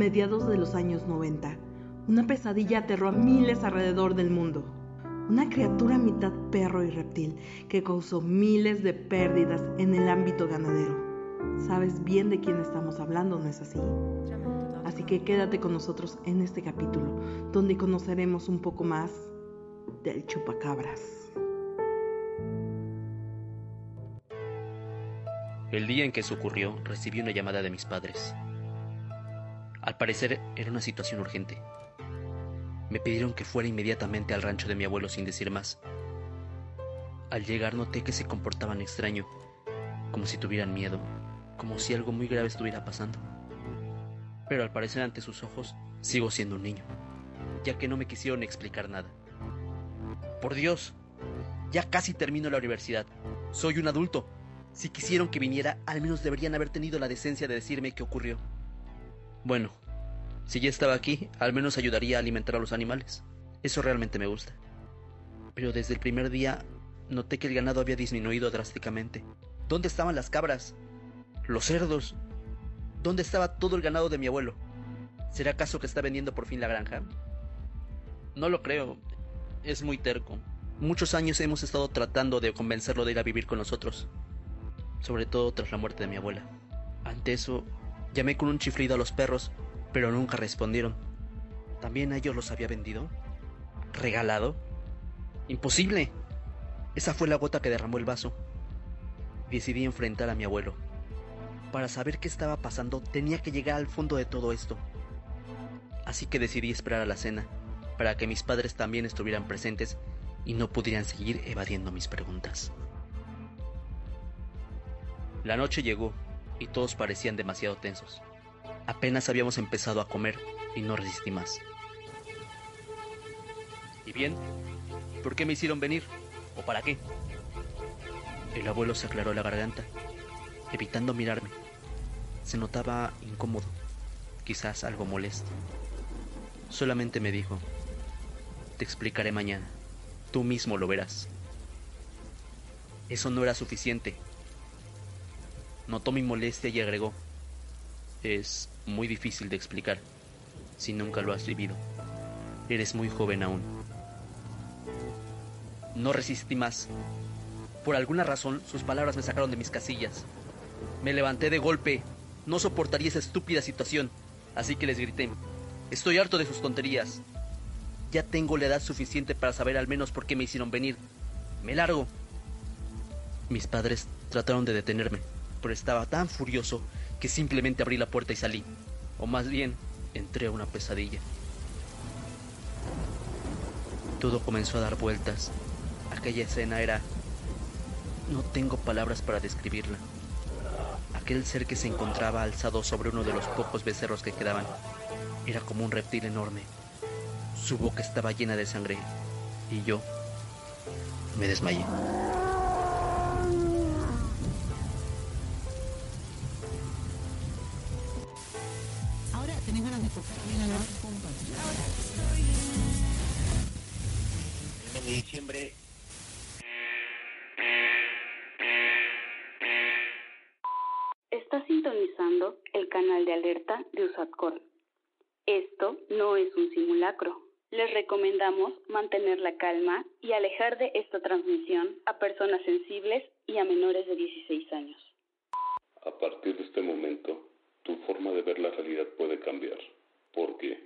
mediados de los años 90, una pesadilla aterró a miles alrededor del mundo. Una criatura mitad perro y reptil que causó miles de pérdidas en el ámbito ganadero. Sabes bien de quién estamos hablando, ¿no es así? Así que quédate con nosotros en este capítulo, donde conoceremos un poco más del chupacabras. El día en que eso ocurrió, recibí una llamada de mis padres. Al parecer era una situación urgente. Me pidieron que fuera inmediatamente al rancho de mi abuelo sin decir más. Al llegar noté que se comportaban extraño, como si tuvieran miedo, como si algo muy grave estuviera pasando. Pero al parecer ante sus ojos sigo siendo un niño, ya que no me quisieron explicar nada. Por Dios, ya casi termino la universidad. Soy un adulto. Si quisieron que viniera, al menos deberían haber tenido la decencia de decirme qué ocurrió. Bueno, si ya estaba aquí, al menos ayudaría a alimentar a los animales. Eso realmente me gusta. Pero desde el primer día noté que el ganado había disminuido drásticamente. ¿Dónde estaban las cabras? ¿Los cerdos? ¿Dónde estaba todo el ganado de mi abuelo? ¿Será acaso que está vendiendo por fin la granja? No lo creo. Es muy terco. Muchos años hemos estado tratando de convencerlo de ir a vivir con nosotros sobre todo tras la muerte de mi abuela. Ante eso, llamé con un chiflido a los perros, pero nunca respondieron. ¿También a ellos los había vendido? ¿Regalado? ¡Imposible! Esa fue la gota que derramó el vaso. Decidí enfrentar a mi abuelo. Para saber qué estaba pasando tenía que llegar al fondo de todo esto. Así que decidí esperar a la cena, para que mis padres también estuvieran presentes y no pudieran seguir evadiendo mis preguntas. La noche llegó y todos parecían demasiado tensos. Apenas habíamos empezado a comer y no resistí más. ¿Y bien? ¿Por qué me hicieron venir? ¿O para qué? El abuelo se aclaró la garganta, evitando mirarme. Se notaba incómodo, quizás algo molesto. Solamente me dijo, te explicaré mañana, tú mismo lo verás. Eso no era suficiente Notó mi molestia y agregó, es muy difícil de explicar si nunca lo has vivido. Eres muy joven aún. No resistí más. Por alguna razón, sus palabras me sacaron de mis casillas. Me levanté de golpe. No soportaría esa estúpida situación, así que les grité. Estoy harto de sus tonterías. Ya tengo la edad suficiente para saber al menos por qué me hicieron venir. Me largo. Mis padres trataron de detenerme, pero estaba tan furioso que simplemente abrí la puerta y salí. O más bien, entré a una pesadilla. Todo comenzó a dar vueltas. Aquella escena era... No tengo palabras para describirla. Aquel ser que se encontraba alzado sobre uno de los pocos becerros que quedaban era como un reptil enorme. Su boca estaba llena de sangre y yo me desmayé. Es un simulacro. Les recomendamos mantener la calma y alejar de esta transmisión a personas sensibles y a menores de 16 años. A partir de este momento, tu forma de ver la realidad puede cambiar, porque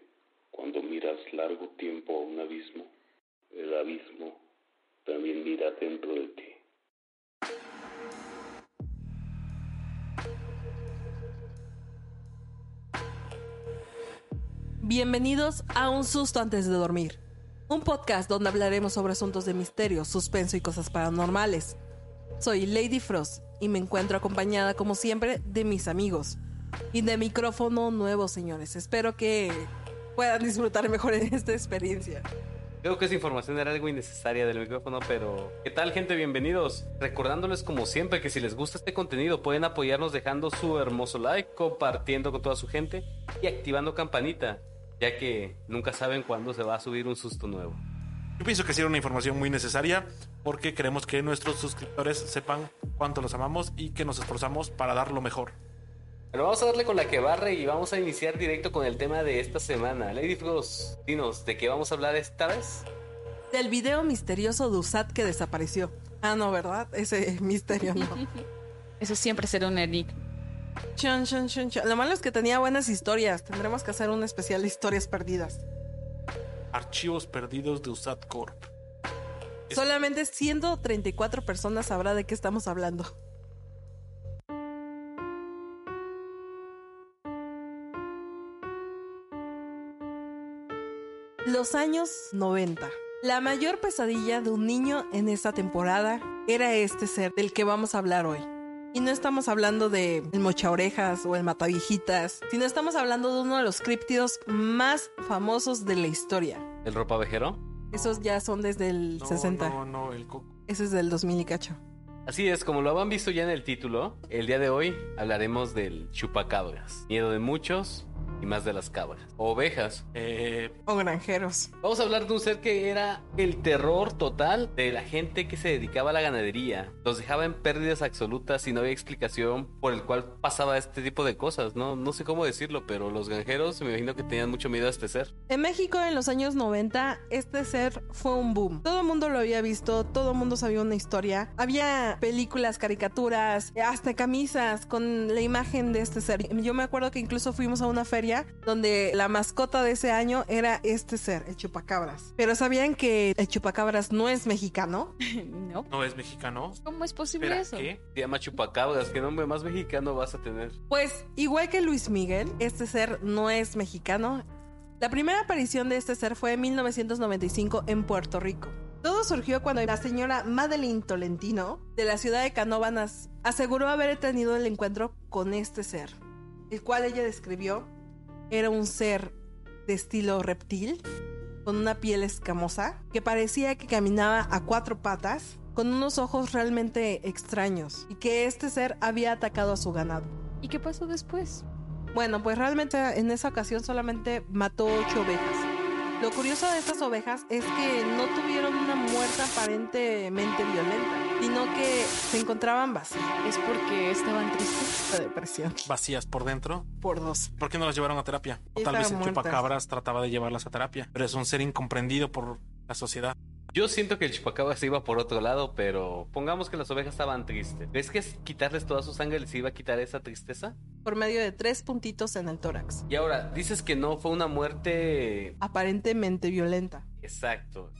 cuando miras largo tiempo a un abismo, el abismo también mira dentro de ti. Bienvenidos a Un Susto antes de dormir, un podcast donde hablaremos sobre asuntos de misterio, suspenso y cosas paranormales. Soy Lady Frost y me encuentro acompañada como siempre de mis amigos y de micrófono nuevo, señores. Espero que puedan disfrutar mejor en esta experiencia. Creo que esa información era algo innecesaria del micrófono, pero ¿qué tal gente? Bienvenidos. Recordándoles como siempre que si les gusta este contenido pueden apoyarnos dejando su hermoso like, compartiendo con toda su gente y activando campanita, ya que nunca saben cuándo se va a subir un susto nuevo. Yo pienso que sí era una información muy necesaria porque queremos que nuestros suscriptores sepan cuánto los amamos y que nos esforzamos para dar lo mejor. Pero vamos a darle con la que barre y vamos a iniciar directo con el tema de esta semana. Lady Frost, dinos, ¿de qué vamos a hablar esta vez? Del video misterioso de USAT que desapareció. Ah, no, ¿verdad? Ese misterio no. Eso siempre será un enigma. Chon, chon, chon. Lo malo es que tenía buenas historias. Tendremos que hacer un especial de historias perdidas. Archivos perdidos de USAT Corp. Es- Solamente 134 personas sabrá de qué estamos hablando. Los años 90. La mayor pesadilla de un niño en esta temporada era este ser del que vamos a hablar hoy. Y no estamos hablando de el mocha orejas o el mataviejitas, sino estamos hablando de uno de los críptidos más famosos de la historia. ¿El ropavejero? Esos ya son desde el No, 60. No, no, el coco. Ese es del 2000 y cacho. Así es, como lo habían visto ya en el título, el día de hoy hablaremos del chupacabras. Miedo de muchos y más de las cabras. Ovejas. Eh, O granjeros. Vamos a hablar de un ser que era el terror total de la gente que se dedicaba a la ganadería. Los dejaba en pérdidas absolutas y no había explicación por el cual pasaba este tipo de cosas. No, no sé cómo decirlo, pero los granjeros me imagino que tenían mucho miedo a este ser. En México en los años 90 este ser fue un boom. Todo el mundo lo había visto, todo el mundo sabía una historia. Había películas, caricaturas, hasta camisas con la imagen de este ser. Yo me acuerdo que incluso fuimos a una feria donde la mascota de ese año era este ser, el chupacabras. Pero ¿sabían que el chupacabras no es mexicano? ¿No? no es mexicano. ¿Cómo es posible Espera, eso? ¿qué? Se llama chupacabras. ¿Qué nombre más mexicano vas a tener? Pues igual que Luis Miguel, este ser no es mexicano. La primera aparición de este ser fue en 1995 en Puerto Rico. Todo surgió cuando la señora Madeline Tolentino, de la ciudad de Canóvanas, aseguró haber tenido el encuentro con este ser, el cual ella describió era un ser de estilo reptil, con una piel escamosa, que parecía que caminaba a cuatro patas, con unos ojos realmente extraños, y que este ser había atacado a su ganado. ¿Y qué pasó después? Bueno, pues realmente en esa ocasión solamente mató ocho ovejas. Lo curioso de estas ovejas es que no tuvieron una muerte aparentemente violenta, sino que se encontraban vacías ¿Es porque estaban tristes? de depresión Vacías por dentro. por dos. ¿Por qué no las llevaron a terapia? O tal vez el muertas. chupacabras trataba de llevarlas a terapia. Pero es un ser incomprendido por la sociedad. Yo siento que el chupacabra se iba por otro lado, pero pongamos que las ovejas estaban tristes. ¿Ves que es quitarles toda su sangre les iba a quitar esa tristeza? por medio de tres puntitos en el tórax, Y ahora, dices que no fue una muerte aparentemente violenta. exacto.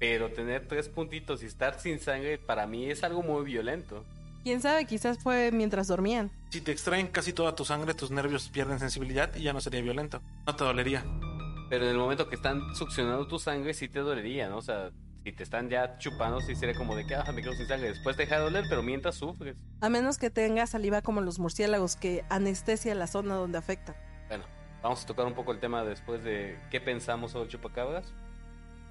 Pero tener tres puntitos y estar sin sangre para mí es algo muy violento. Quién sabe, quizás fue mientras dormían. Si te extraen casi toda tu sangre, tus nervios pierden sensibilidad y ya no sería violento. No te dolería. Pero en el momento que están succionando tu sangre sí te dolería, ¿no? O sea, si te están ya chupando sí sería como de que, ah, me quedo sin sangre. Después te deja de doler, pero mientras sufres. A menos que tenga saliva como los murciélagos que anestesia la zona donde afecta. Bueno, vamos a tocar un poco el tema después de qué pensamos sobre el chupacabras.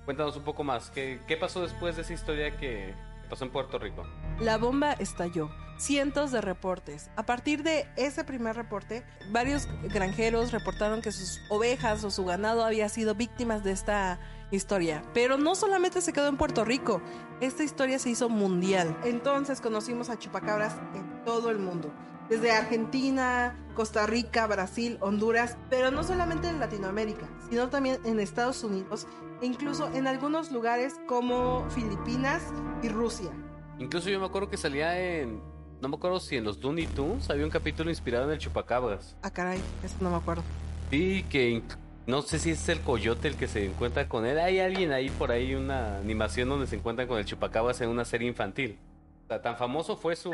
Cuéntanos un poco más. ¿Qué, pasó después de esa historia que pasó en Puerto Rico? La bomba estalló. Cientos de reportes. A partir de ese primer reporte, varios granjeros reportaron que sus ovejas o su ganado había sido víctimas de esta historia. Pero no solamente se quedó en Puerto Rico, esta historia se hizo mundial. Entonces conocimos a chupacabras en todo el mundo. Desde Argentina, Costa Rica, Brasil, Honduras, pero no solamente en Latinoamérica, sino también en Estados Unidos e incluso en algunos lugares como Filipinas y Rusia. Incluso yo me acuerdo que salía en... No me acuerdo si en los Looney Tunes había un capítulo inspirado en el chupacabras. Ah, caray, eso no me acuerdo. Sí, que no sé si es el coyote el que se encuentra con él. Hay alguien ahí por ahí, una animación donde se encuentran con el chupacabras en una serie infantil. O sea, tan famoso fue su,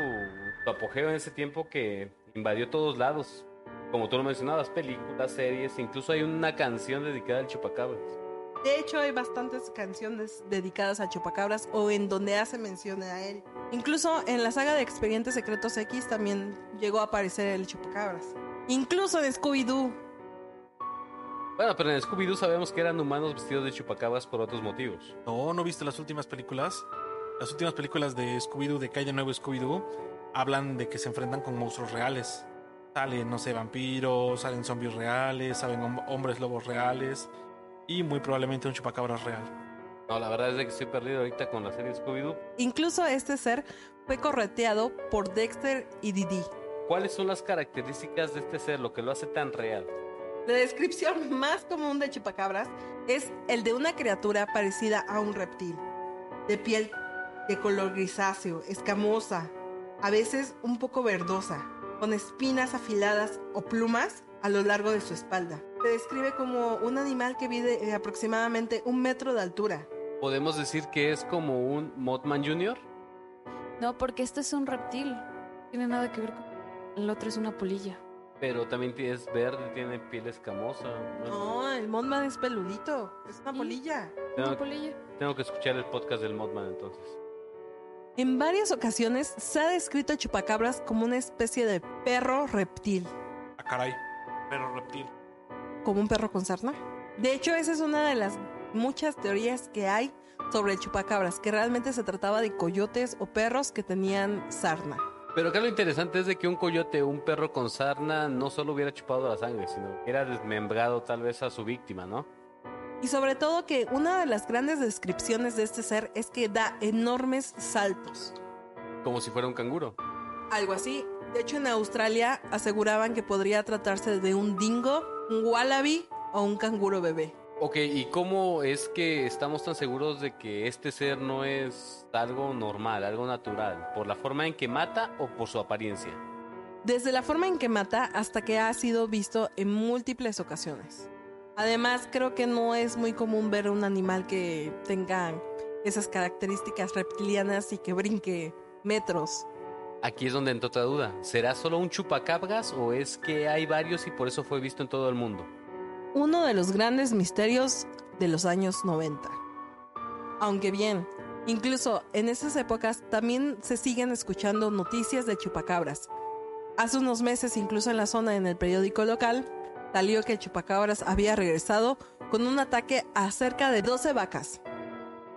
su apogeo en ese tiempo que invadió todos lados. Como tú lo mencionabas, películas, series, incluso hay una canción dedicada al chupacabras. De hecho, hay bastantes canciones dedicadas a Chupacabras o en donde hace mención a él. Incluso en la saga de Expedientes Secretos X también llegó a aparecer el Chupacabras. Incluso en Scooby-Doo. Bueno, pero en Scooby-Doo sabemos que eran humanos vestidos de chupacabras por otros motivos. No, ¿no viste las últimas películas? Las últimas películas de Scooby-Doo, de Calle Nuevo Scooby-Doo, hablan de que se enfrentan con monstruos reales. Salen, no sé, vampiros, salen zombies reales, salen hom- hombres lobos reales y muy probablemente un chupacabras real. No, la verdad es de que estoy perdido ahorita con la serie Scooby-Doo. Incluso este ser fue correteado por Dexter y Didi. ¿Cuáles son las características de este ser, lo que lo hace tan real? La descripción más común de chupacabras es el de una criatura parecida a un reptil, de piel de color grisáceo, escamosa, a veces un poco verdosa, con espinas afiladas o plumas a lo largo de su espalda. Se describe como un animal que mide eh, aproximadamente un metro de altura. ¿Podemos decir que es como un Mothman Jr.? No, porque este es un reptil. No tiene nada que ver con... El otro es una polilla. Pero también es verde, tiene piel escamosa. ¿no? No, el Mothman es peludito, es una polilla. Tengo, Una polilla. tengo que escuchar el podcast del Mothman entonces. En varias ocasiones se ha descrito a chupacabras como una especie de perro reptil, Ah, caray. Pero reptil. como un perro con sarna. De hecho, esa es una de las muchas teorías que hay sobre el chupacabras, que realmente se trataba de coyotes o perros que tenían sarna. Pero acá lo interesante es de que un coyote o un perro con sarna no solo hubiera chupado la sangre, sino que hubiera desmembrado tal vez a su víctima, ¿no? Y sobre todo que una de las grandes descripciones de este ser es que da enormes saltos. Como si fuera un canguro. Algo así. De hecho, en Australia aseguraban que podría tratarse de un dingo, un wallaby o un canguro bebé. Ok, ¿y cómo es que estamos tan seguros de que este ser no es algo normal, algo natural? ¿Por la forma en que mata o por su apariencia? Desde la forma en que mata hasta que ha sido visto en múltiples ocasiones. Además, creo que no es muy común ver un animal que tenga esas características reptilianas y que brinque metros. Aquí es donde entra otra duda. ¿Será solo un chupacabras o es que hay varios y por eso fue visto en todo el mundo? Uno de los grandes misterios de los años 90. Aunque bien, incluso en esas épocas también se siguen escuchando noticias de chupacabras. Hace unos meses, incluso en la zona en el periódico local, salió que el chupacabras había regresado con un ataque a cerca de 12 vacas.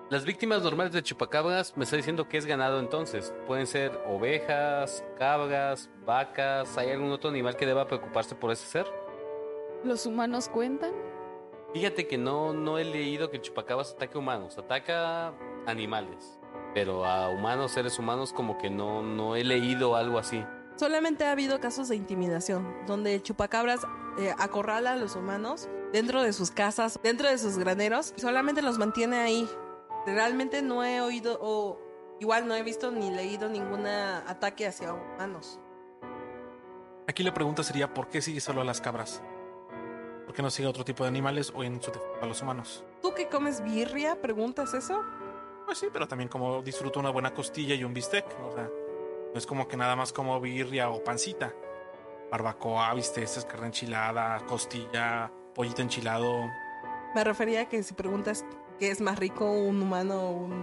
Las víctimas normales de chupacabras me está diciendo que es ganado entonces. Pueden ser ovejas, cabras, vacas. ¿Hay algún otro animal que deba preocuparse por ese ser? ¿Los humanos cuentan? Fíjate que no, no he leído que el chupacabras ataque humanos, ataca animales. Pero a humanos, seres humanos, como que no, no he leído algo así. Solamente ha habido casos de intimidación, donde el chupacabras eh, acorrala a los humanos dentro de sus casas, dentro de sus graneros, y solamente los mantiene ahí. Realmente no he oído, o igual no he visto ni leído ningún ataque hacia humanos. Aquí la pregunta sería: ¿por qué sigue solo a las cabras? ¿Por qué no sigue a otro tipo de animales o en su a los humanos? ¿Tú que comes birria? ¿Preguntas eso? Pues sí, pero también como disfruto una buena costilla y un bistec. O sea, no es como que nada más como birria o pancita. Barbacoa, bisteces, carne enchilada, costilla, pollito enchilado. Me refería a que si preguntas qué es más rico, un humano o un...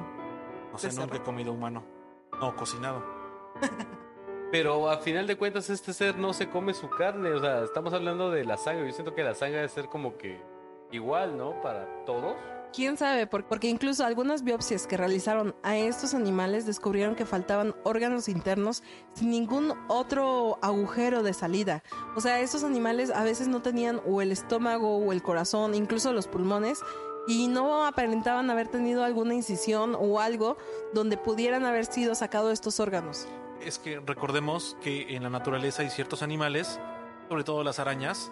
No sé, nunca he comido humano. No, cocinado. Pero a final de cuentas este ser no se come su carne, o sea, estamos hablando de la sangre. Yo siento que la sangre debe ser como que igual, ¿no? Para todos. ¿Quién sabe? Por- Porque incluso algunas biopsias que realizaron a estos animales descubrieron que faltaban órganos internos sin ningún otro agujero de salida. O sea, estos animales a veces no tenían o el estómago o el corazón, incluso los pulmones, y no aparentaban haber tenido alguna incisión o algo donde pudieran haber sido sacados estos órganos. Es que recordemos que en la naturaleza hay ciertos animales, sobre todo las arañas,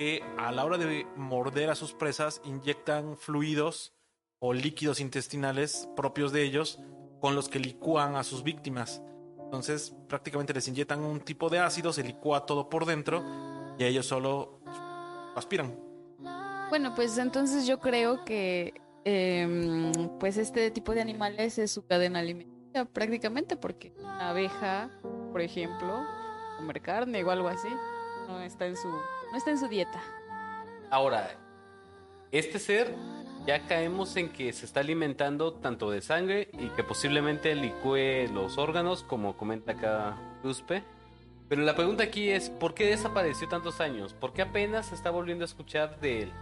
que a la hora de morder a sus presas inyectan fluidos o líquidos intestinales propios de ellos con los que licúan a sus víctimas. Entonces prácticamente les inyectan un tipo de ácido, se licúa todo por dentro y ellos solo aspiran. Bueno, pues entonces yo creo que em, pues este tipo de animales es su cadena alimenticia prácticamente porque una abeja, por ejemplo, comer carne o algo así, no está en su, no está en su dieta. Ahora, este ser ya caemos en que se está alimentando tanto de sangre y que posiblemente licúe los órganos, como comenta acá Cuspe. Pero la pregunta aquí es, ¿por qué desapareció tantos años? ¿Por qué apenas se está volviendo a escuchar de él?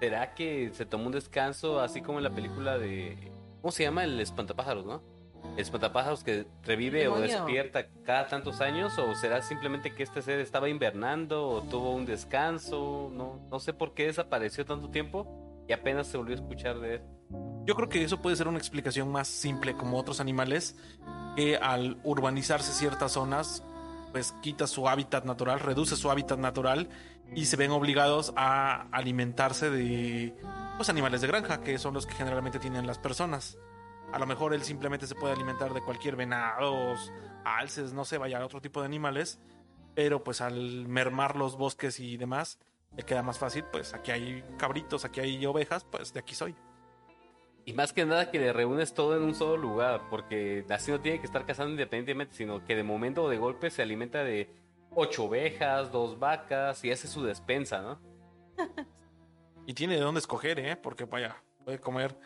¿Será que se tomó un descanso así como en la película de... ¿Cómo se llama? El espantapájaros, ¿no? Espantapájaros que revive o despierta cada tantos años o será simplemente que este ser estaba invernando o tuvo un descanso, no, no sé por qué desapareció tanto tiempo y apenas se volvió a escuchar de él. Yo creo que eso puede ser una explicación más simple como otros animales que al urbanizarse ciertas zonas pues quita su hábitat natural, reduce su hábitat natural y se ven obligados a alimentarse de pues animales de granja, que son los que generalmente tienen las personas. A lo mejor él simplemente se puede alimentar de cualquier venados, alces, no sé, vaya, otro tipo de animales, pero pues al mermar los bosques y demás, le queda más fácil, pues aquí hay cabritos, aquí hay ovejas, pues de aquí soy. Y más que nada que le reúnes todo en un solo lugar, porque así no tiene que estar cazando independientemente, sino que de momento o de golpe se alimenta de ocho ovejas, dos vacas y hace su despensa, ¿no? y tiene de dónde escoger, ¿eh? Porque vaya, puede comer.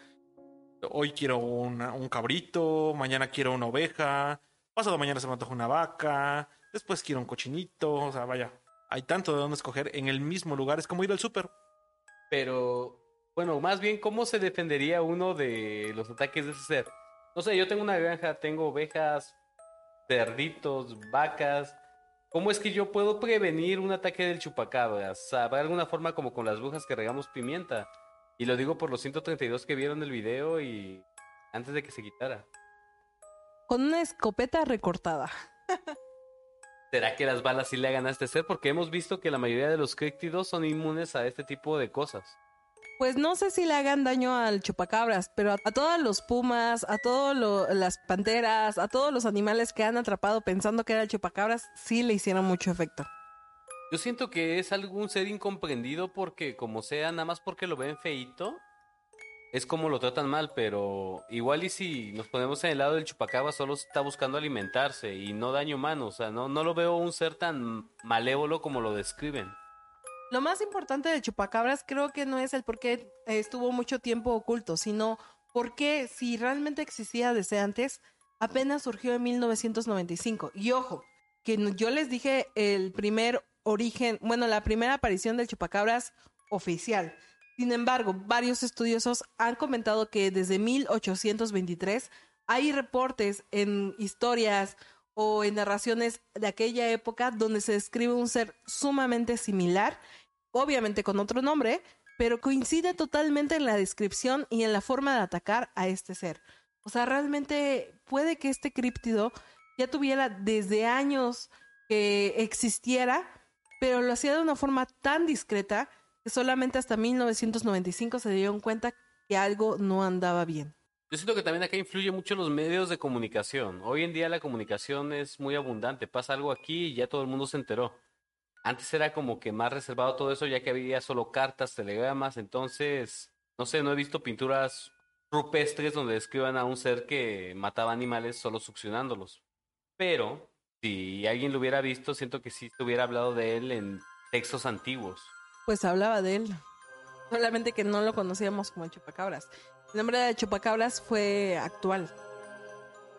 Hoy quiero un cabrito, mañana quiero una oveja, pasado mañana se me antoja una vaca, después quiero un cochinito, o sea, vaya, hay tanto de dónde escoger en el mismo lugar, es como ir al súper. Pero, bueno, más bien, ¿cómo se defendería uno de los ataques de ese ser? No sé, yo tengo una granja, tengo ovejas, cerditos, vacas. ¿Cómo es que yo puedo prevenir un ataque del chupacabras? ¿Habrá alguna forma como con las brujas que regamos pimienta? Y lo digo por los 132 que vieron el video y antes de que se quitara. Con una escopeta recortada. ¿Será que las balas sí le hagan a este ser? Porque hemos visto que la mayoría de los críptidos son inmunes a este tipo de cosas. Pues no sé si le hagan daño al chupacabras, pero a, a todos los pumas, a todas las panteras, a todos los animales que han atrapado pensando que era el chupacabras, sí le hicieron mucho efecto. Yo siento que es algún ser incomprendido porque como sea, nada más porque lo ven feito, es como lo tratan mal, pero igual y si nos ponemos en el lado del chupacabra solo está buscando alimentarse y no daño humano, o sea, no, no lo veo un ser tan malévolo como lo describen. Lo más importante de chupacabras creo que no es el por qué estuvo mucho tiempo oculto, sino por qué si realmente existía desde antes, apenas surgió en 1995. Y ojo, que yo les dije el primer origen, bueno, la primera aparición del chupacabras oficial. Sin embargo, varios estudiosos han comentado que desde 1823 hay reportes en historias o en narraciones de aquella época donde se describe un ser sumamente similar, obviamente con otro nombre, pero coincide totalmente en la descripción y en la forma de atacar a este ser. O sea, realmente puede que este críptido ya tuviera desde años que existiera, pero lo hacía de una forma tan discreta que solamente hasta 1995 se dieron cuenta que algo no andaba bien. Yo siento que también acá influye mucho los medios de comunicación. Hoy en día la comunicación es muy abundante. Pasa algo aquí y ya todo el mundo se enteró. Antes era como que más reservado todo eso, ya que había solo cartas, telegramas. Entonces, no sé, no he visto pinturas rupestres donde describan a un ser que mataba animales solo succionándolos. Pero, si alguien lo hubiera visto, siento que sí se hubiera hablado de él en textos antiguos. Pues hablaba de él. Solamente que no lo conocíamos como el chupacabras. El nombre de chupacabras fue actual.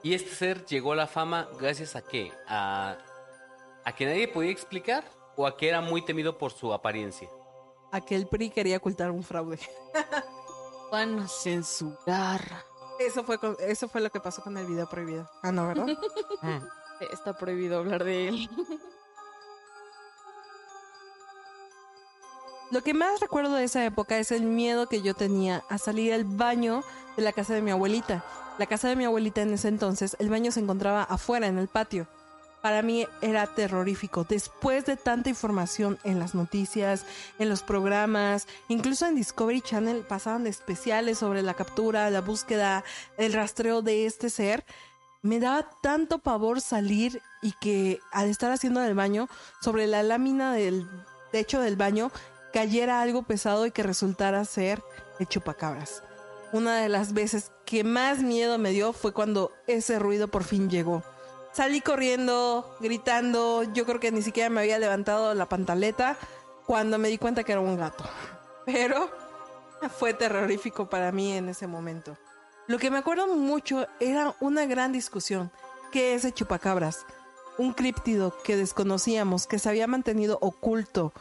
Y este ser llegó a la fama gracias a qué? A, a que nadie podía explicar o a que era muy temido por su apariencia. A que el PRI quería ocultar un fraude. Van a censurar. Eso fue, con- eso fue lo que pasó con el video prohibido. Ah, no, ¿verdad? Mm. Está prohibido hablar de él. Lo que más recuerdo de esa época es el miedo que yo tenía a salir al baño de la casa de mi abuelita. La casa de mi abuelita en ese entonces, el baño se encontraba afuera, en el patio. Para mí era terrorífico. Después de tanta información en las noticias, en los programas, incluso en Discovery Channel pasaban especiales sobre la captura, la búsqueda, el rastreo de este ser. Me daba tanto pavor salir y que al estar haciendo el baño, sobre la lámina del techo del baño, cayera algo pesado y que resultara ser el chupacabras. Una de las veces que más miedo me dio fue cuando ese ruido por fin llegó. Salí corriendo, gritando, yo creo que ni siquiera me había levantado la pantaleta cuando me di cuenta que era un gato. Pero fue terrorífico para mí en ese momento. Lo que me acuerdo mucho era una gran discusión. ¿Qué es el chupacabras? Un críptido que desconocíamos, que se había mantenido oculto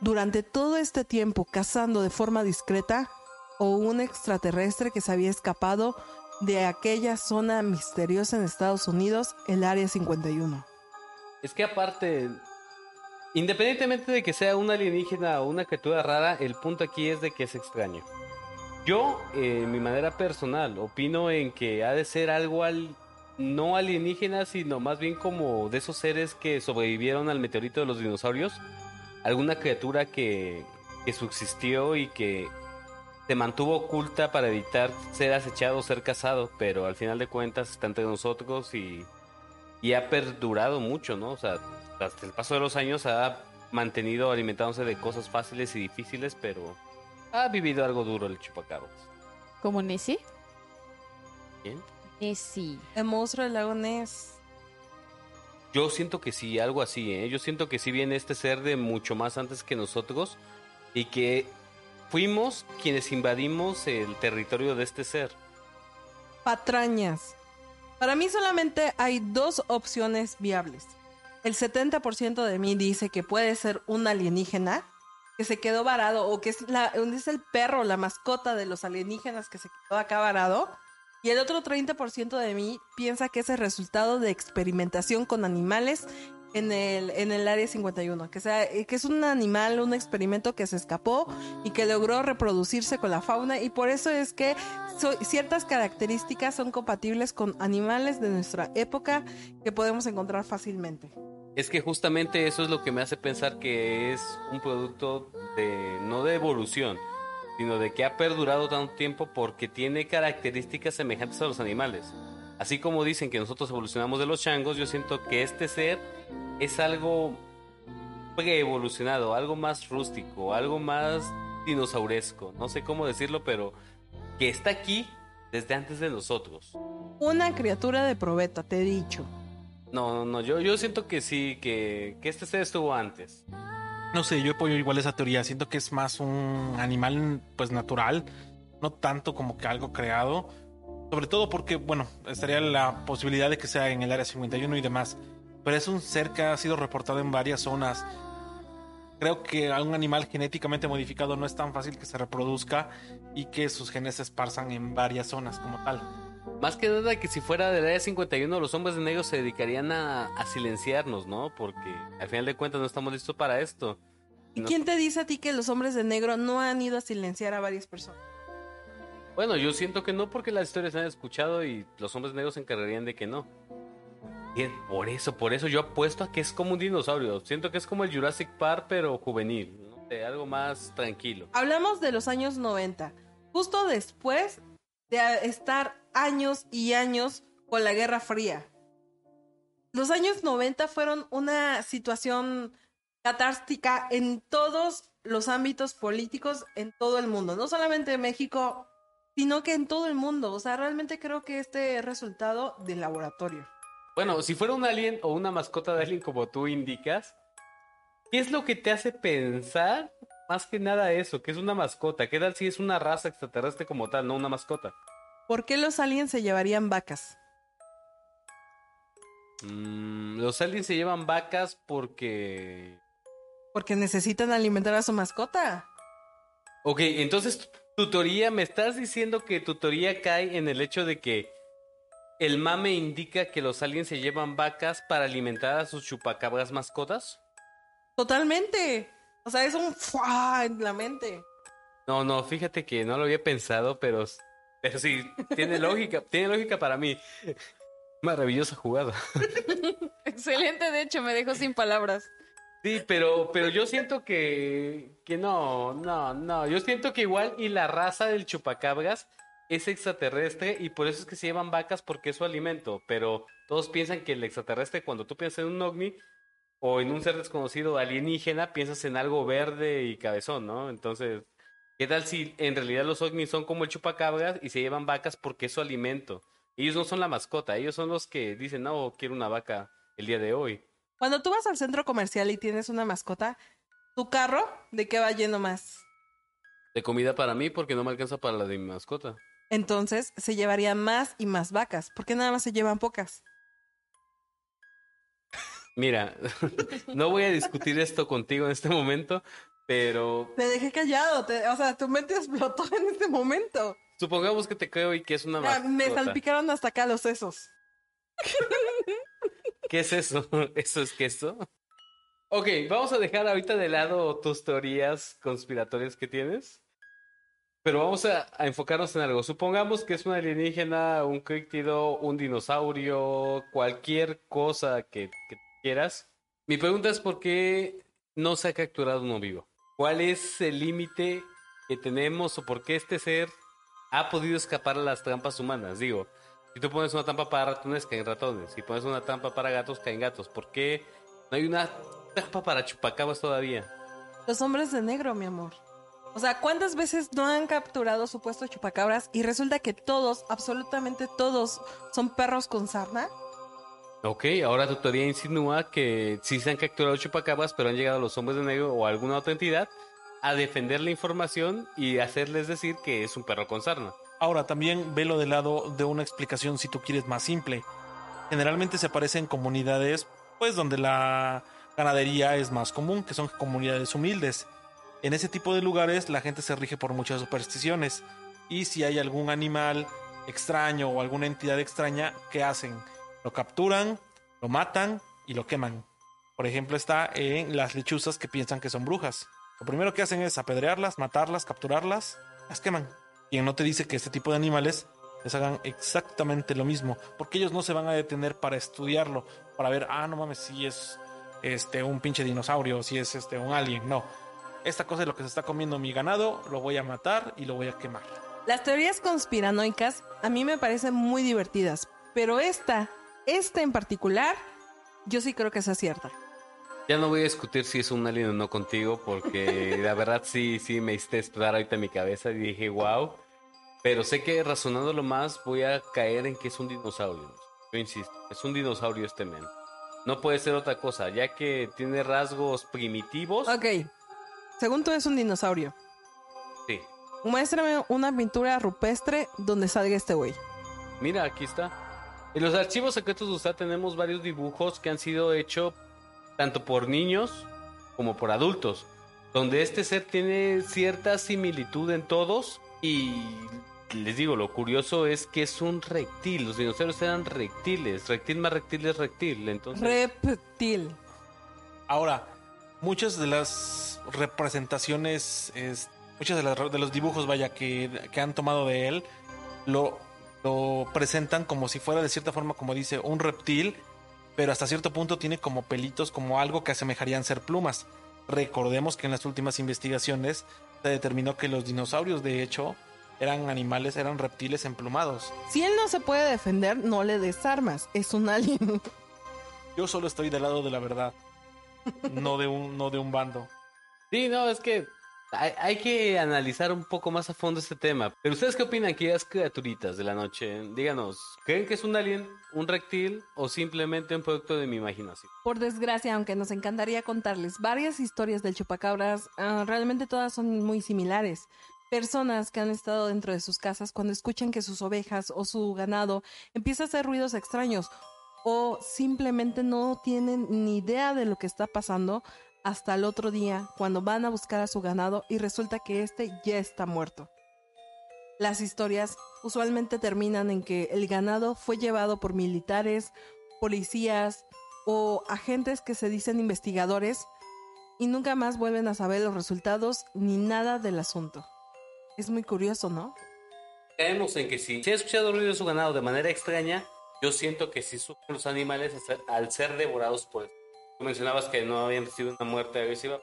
durante todo este tiempo cazando de forma discreta o un extraterrestre que se había escapado de aquella zona misteriosa en Estados Unidos, el Área 51. Es que aparte, independientemente de que sea un alienígena o una criatura rara, el punto aquí es de que es extraño. Yo, eh, en mi manera personal, opino en que ha de ser algo al no alienígenas, sino más bien como de esos seres que sobrevivieron al meteorito de los dinosaurios. Alguna criatura que, que subsistió y que se mantuvo oculta para evitar ser acechado o ser cazado, pero al final de cuentas está entre nosotros y, y ha perdurado mucho, ¿no? O sea, hasta el paso de los años ha mantenido alimentándose de cosas fáciles y difíciles, pero ha vivido algo duro el chupacabras. ¿Como Nessie? ¿Quién? Nessie. El monstruo del lago Ness. Yo siento que sí, algo así, ¿eh? Yo siento que sí viene este ser de mucho más antes que nosotros y que fuimos quienes invadimos el territorio de este ser. Patrañas. Para mí solamente hay dos opciones viables. El 70% de mí dice que puede ser un alienígena que se quedó varado o que es, la, es el perro, la mascota de los alienígenas que se quedó acá varado. Y el otro 30% de mí piensa que es el resultado de experimentación con animales en el, en el área 51, que, sea, eh, que es un animal, un experimento que se escapó y que logró reproducirse con la fauna y por eso es que so- ciertas características son compatibles con animales de nuestra época que podemos encontrar fácilmente. Es que justamente eso es lo que me hace pensar que es un producto de no de evolución, sino de que ha perdurado tanto tiempo porque tiene características semejantes a los animales. Así como dicen que nosotros evolucionamos de los changos, yo siento que este ser es algo pre-evolucionado, algo más rústico, algo más dinosauresco, no sé cómo decirlo, pero que está aquí desde antes de nosotros. Una criatura de probeta, te he dicho. No, no, yo, yo siento que sí, que, que este ser estuvo antes. No sé, yo apoyo igual esa teoría. Siento que es más un animal, pues natural, no tanto como que algo creado. Sobre todo porque, bueno, estaría la posibilidad de que sea en el área 51 y demás. Pero es un ser que ha sido reportado en varias zonas. Creo que a un animal genéticamente modificado no es tan fácil que se reproduzca y que sus genes se esparzan en varias zonas como tal. Más que nada que si fuera del área 51, los hombres de negro se dedicarían a, a silenciarnos, ¿no? Porque al final de cuentas no estamos listos para esto. ¿Y No- quién te dice a ti que los hombres de negro no han ido a silenciar a varias personas? Bueno, yo siento que no porque las historias se han escuchado y los hombres negros se encargarían de que no. Bien, por eso, por eso yo apuesto a que es como un dinosaurio. Siento que es como el Jurassic Park, pero juvenil. No sé, algo más tranquilo. Hablamos de los años 90, justo después de estar años y años con la Guerra Fría. Los años 90 fueron una situación catástica en todos los ámbitos políticos en todo el mundo, no solamente en México, sino que en todo el mundo. O sea, realmente creo que este es resultado del laboratorio. Bueno, si fuera un alien o una mascota de alien como tú indicas, ¿qué es lo que te hace pensar más que nada eso? Que es una mascota. ¿Qué tal si es una raza extraterrestre como tal, no una mascota? ¿Por qué los aliens se llevarían vacas? Mm, los aliens se llevan vacas porque... Porque necesitan alimentar a su mascota. Ok, entonces tu teoría, me estás diciendo que tu teoría cae en el hecho de que el mame indica que los aliens se llevan vacas para alimentar a sus chupacabras mascotas? Totalmente. O sea, es un en la mente. No, no, fíjate que no lo había pensado, pero, pero sí, tiene lógica, tiene lógica para mí. Maravillosa jugada. Excelente, de hecho, me dejó sin palabras. Sí, pero, pero yo siento que, que no, no, no. Yo siento que igual y la raza del chupacabras es extraterrestre y por eso es que se llevan vacas porque es su alimento. Pero todos piensan que el extraterrestre, cuando tú piensas en un ovni o en un ser desconocido alienígena, piensas en algo verde y cabezón, ¿no? Entonces, ¿qué tal si en realidad los ovnis son como el chupacabras y se llevan vacas porque es su alimento? Ellos no son la mascota, ellos son los que dicen, no, quiero una vaca el día de hoy. Cuando tú vas al centro comercial y tienes una mascota, ¿tu carro de qué va lleno más? De comida para mí porque no me alcanza para la de mi mascota. Entonces se llevaría más y más vacas. ¿Por qué nada más se llevan pocas? Mira, no voy a discutir esto contigo en este momento, pero Te dejé callado. te- o sea, tu mente explotó en este momento. supongamos que te creo y que es una Ah, me salpicaron hasta acá los sesos. ¿Qué es eso? ¿Eso es queso? Ok, vamos a dejar ahorita de lado tus teorías conspiratorias que tienes. Pero vamos a, a enfocarnos en algo. Supongamos que es un alienígena, un críptido, un dinosaurio, cualquier cosa que, que quieras. Mi pregunta es por qué no se ha capturado uno vivo. ¿Cuál es el límite que tenemos o por qué este ser ha podido escapar a las trampas humanas? Digo, si tú pones una trampa para ratones, caen ratones. Si pones una trampa para gatos, caen gatos. ¿Por qué no hay una trampa para chupacabras todavía? Los hombres de negro, mi amor. O sea, ¿cuántas veces no han capturado supuestos chupacabras y resulta que todos, absolutamente todos, son perros con sarna? Ok, ahora tu teoría insinúa que sí se han capturado chupacabras, pero han llegado los hombres de negro o alguna otra entidad a defender la información y hacerles decir que es un perro con sarna. Ahora, también velo del lado de una explicación si tú quieres más simple. Generalmente se aparece en comunidades, pues donde la ganadería es más común, que son comunidades humildes. En ese tipo de lugares la gente se rige por muchas supersticiones. Y si hay algún animal extraño o alguna entidad extraña, ¿qué hacen? Lo capturan, lo matan y lo queman. Por ejemplo, está en las lechuzas que piensan que son brujas. Lo primero que hacen es apedrearlas, matarlas, capturarlas, las queman. Quien no te dice que este tipo de animales les hagan exactamente lo mismo, porque ellos no se van a detener para estudiarlo, para ver, ah, no mames, si es este un pinche dinosaurio, si es este un alien, no. Esta cosa es lo que se está comiendo mi ganado, lo voy a matar y lo voy a quemar. Las teorías conspiranoicas a mí me parecen muy divertidas, pero esta, esta en particular, yo sí creo que es cierta. Ya no voy a discutir si es un alien o no contigo, porque la verdad sí, sí me hiciste explotar ahorita en mi cabeza y dije, wow. Pero sé que razonándolo más voy a caer en que es un dinosaurio. Yo insisto, es un dinosaurio este men. No puede ser otra cosa, ya que tiene rasgos primitivos. Ok, según tú es un dinosaurio. Sí. Muéstrame una pintura rupestre donde salga este güey. Mira, aquí está. En los archivos secretos de USA tenemos varios dibujos que han sido hechos tanto por niños como por adultos, donde este ser tiene cierta similitud en todos y les digo, lo curioso es que es un reptil, los dinosaurios eran reptiles, reptil más reptil es reptil, entonces... Reptil. Ahora, muchas de las representaciones, es, muchos de, las- de los dibujos, vaya, que, que han tomado de él, lo, lo presentan como si fuera de cierta forma, como dice, un reptil, pero hasta cierto punto tiene como pelitos, como algo que asemejarían ser plumas. Recordemos que en las últimas investigaciones se determinó que los dinosaurios, de hecho, eran animales, eran reptiles emplumados. Si él no se puede defender, no le des armas. Es un alien. Yo solo estoy del lado de la verdad, no de un, no de un bando. Sí, no, es que hay, que analizar un poco más a fondo este tema. Pero ustedes qué opinan, aquellas criaturitas de la noche? Díganos, ¿creen que es un alien, un reptil o simplemente un producto de mi imaginación? Por desgracia, aunque nos encantaría contarles varias historias del chupacabras, ah, realmente todas son muy similares. Personas que han estado dentro de sus casas cuando escuchan que sus ovejas o su ganado empieza a hacer ruidos extraños o simplemente no tienen ni idea de lo que está pasando hasta el otro día cuando van a buscar a su ganado y resulta que este ya está muerto. Las historias usualmente terminan en que el ganado fue llevado por militares, policías o agentes que se dicen investigadores y nunca más vuelven a saber los resultados ni nada del asunto. Es muy curioso, ¿no? Creemos en que si se ha escuchado el de su ganado de manera extraña, yo siento que sí sufren los animales al ser- devorados por esto. Tú mencionabas que no habían recibido una muerte agresiva.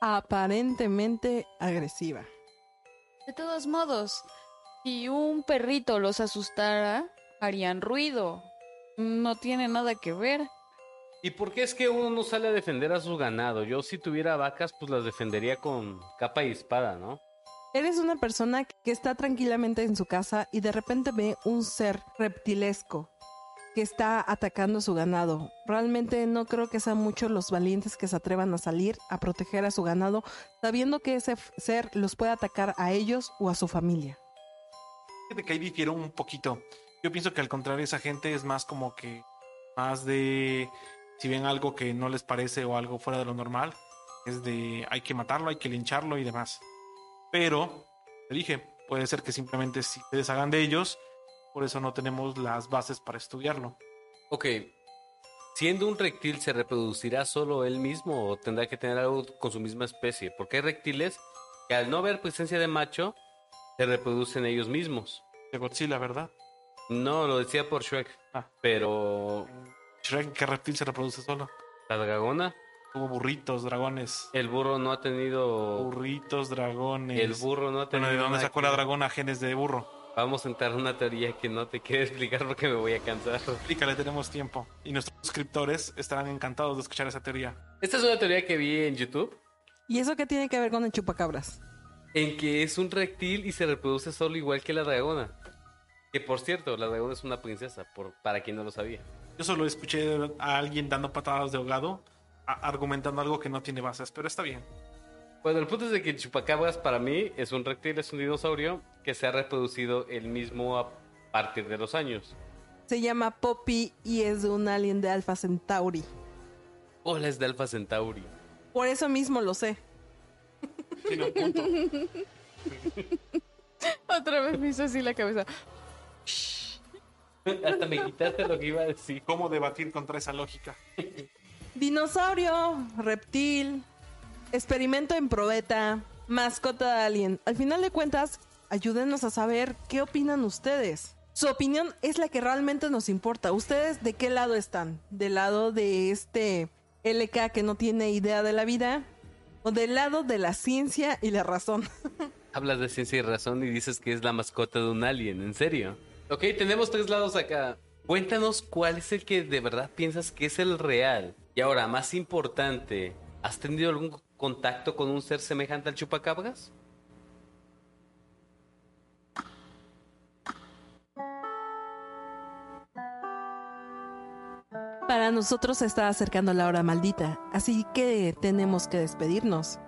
Aparentemente agresiva. De todos modos, si un perrito los asustara, harían ruido. No tiene nada que ver. ¿Y por qué es que uno no sale a defender a su ganado? Yo si tuviera vacas, pues las defendería con capa y espada, ¿no? Eres una persona que está tranquilamente en su casa y de repente ve un ser reptilesco está atacando a su ganado. Realmente no creo que sean muchos los valientes que se atrevan a salir a proteger a su ganado, sabiendo que ese ser los puede atacar a ellos o a su familia. Fíjate que ahí difiero un poquito. Yo pienso que al contrario, esa gente es más como que más de si ven algo que no les parece o algo fuera de lo normal, es de hay que matarlo, hay que lincharlo y demás. Pero, te dije, puede ser que simplemente si se deshagan de ellos, por eso no tenemos las bases para estudiarlo. Ok. Siendo un reptil, ¿se reproducirá solo él mismo o tendrá que tener algo con su misma especie? Porque hay reptiles que al no haber presencia de macho, se reproducen ellos mismos. De Godzilla, ¿verdad? No, lo decía por Shrek. Ah. Pero Shrek, ¿qué reptil se reproduce solo? la dragona, Hubo burritos, dragones. el burro no ha tenido... Burritos, dragones. El burro no ha tenido... Bueno, ¿de dónde sacó la dragona genes de burro? Vamos a entrar en una teoría que no te quiero explicar porque me voy a cansar. Explícale, tenemos tiempo. Y nuestros suscriptores estarán encantados de escuchar esa teoría. Esta es una teoría que vi en YouTube. ¿Y eso qué tiene que ver con el chupacabras? En que es un reptil y se reproduce solo igual que la dragona. Que por cierto, la dragona es una princesa, por, para quien no lo sabía. Yo solo escuché a alguien dando patadas de ahogado, a- argumentando algo que no tiene bases, pero está bien. Bueno, el punto es de que chupacabras para mí es un reptil, es un dinosaurio que se ha reproducido el mismo a partir de los años. Se llama Poppy y es de un alien de Alpha Centauri. Hola, es de Alpha Centauri. Por eso mismo lo sé. Tiene un punto. Otra vez me hizo así la cabeza. Hasta me quitaste lo que iba a decir. ¿Cómo debatir contra esa lógica? Dinosaurio, reptil, experimento en probeta, mascota de alien. Al final de cuentas, ayúdenos a saber qué opinan ustedes. Su opinión es la que realmente nos importa. ¿Ustedes de qué lado están? ¿Del lado de este LK que no tiene idea de la vida? ¿O del lado de la ciencia y la razón? Hablas de ciencia y razón y dices que es la mascota de un alien, ¿en serio? Ok, tenemos tres lados acá. Cuéntanos cuál es el que de verdad piensas que es el real. Y ahora, más importante, ¿has tenido algún contacto con un ser semejante al chupacabras? Para nosotros se está acercando la hora maldita, así que tenemos que despedirnos.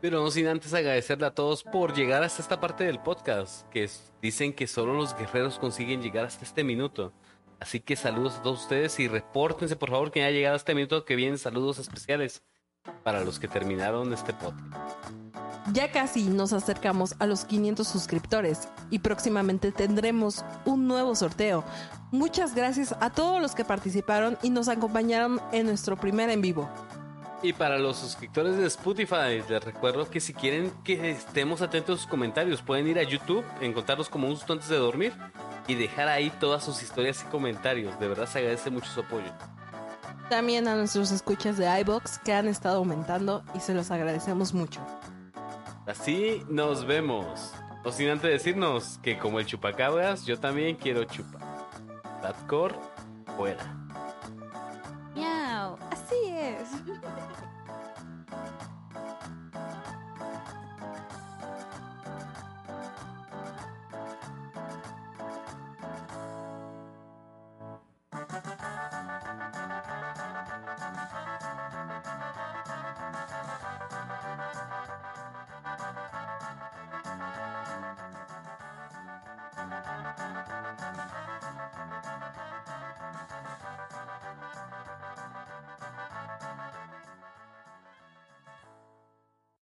Pero no sin antes agradecerle a todos por llegar hasta esta parte del podcast, que es- dicen que solo los guerreros consiguen llegar hasta este minuto. Así que saludos a todos ustedes y repórtense por favor que ya ha llegado a este minuto que vienen saludos especiales para los que terminaron este podcast. Ya casi nos acercamos a los 500 suscriptores y próximamente tendremos un nuevo sorteo. Muchas gracias a todos los que participaron y nos acompañaron en nuestro primer en vivo. Y para los suscriptores de Spotify, les recuerdo que si quieren que estemos atentos a sus comentarios, pueden ir a YouTube, encontrarlos como un susto antes de dormir y dejar ahí todas sus historias y comentarios. De verdad se agradece mucho su apoyo. También a nuestros escuchas de iBox que han estado aumentando y se los agradecemos mucho. Así nos vemos. No sin antes decirnos que como el chupacabras, yo también quiero chupar. Dadcore, fuera.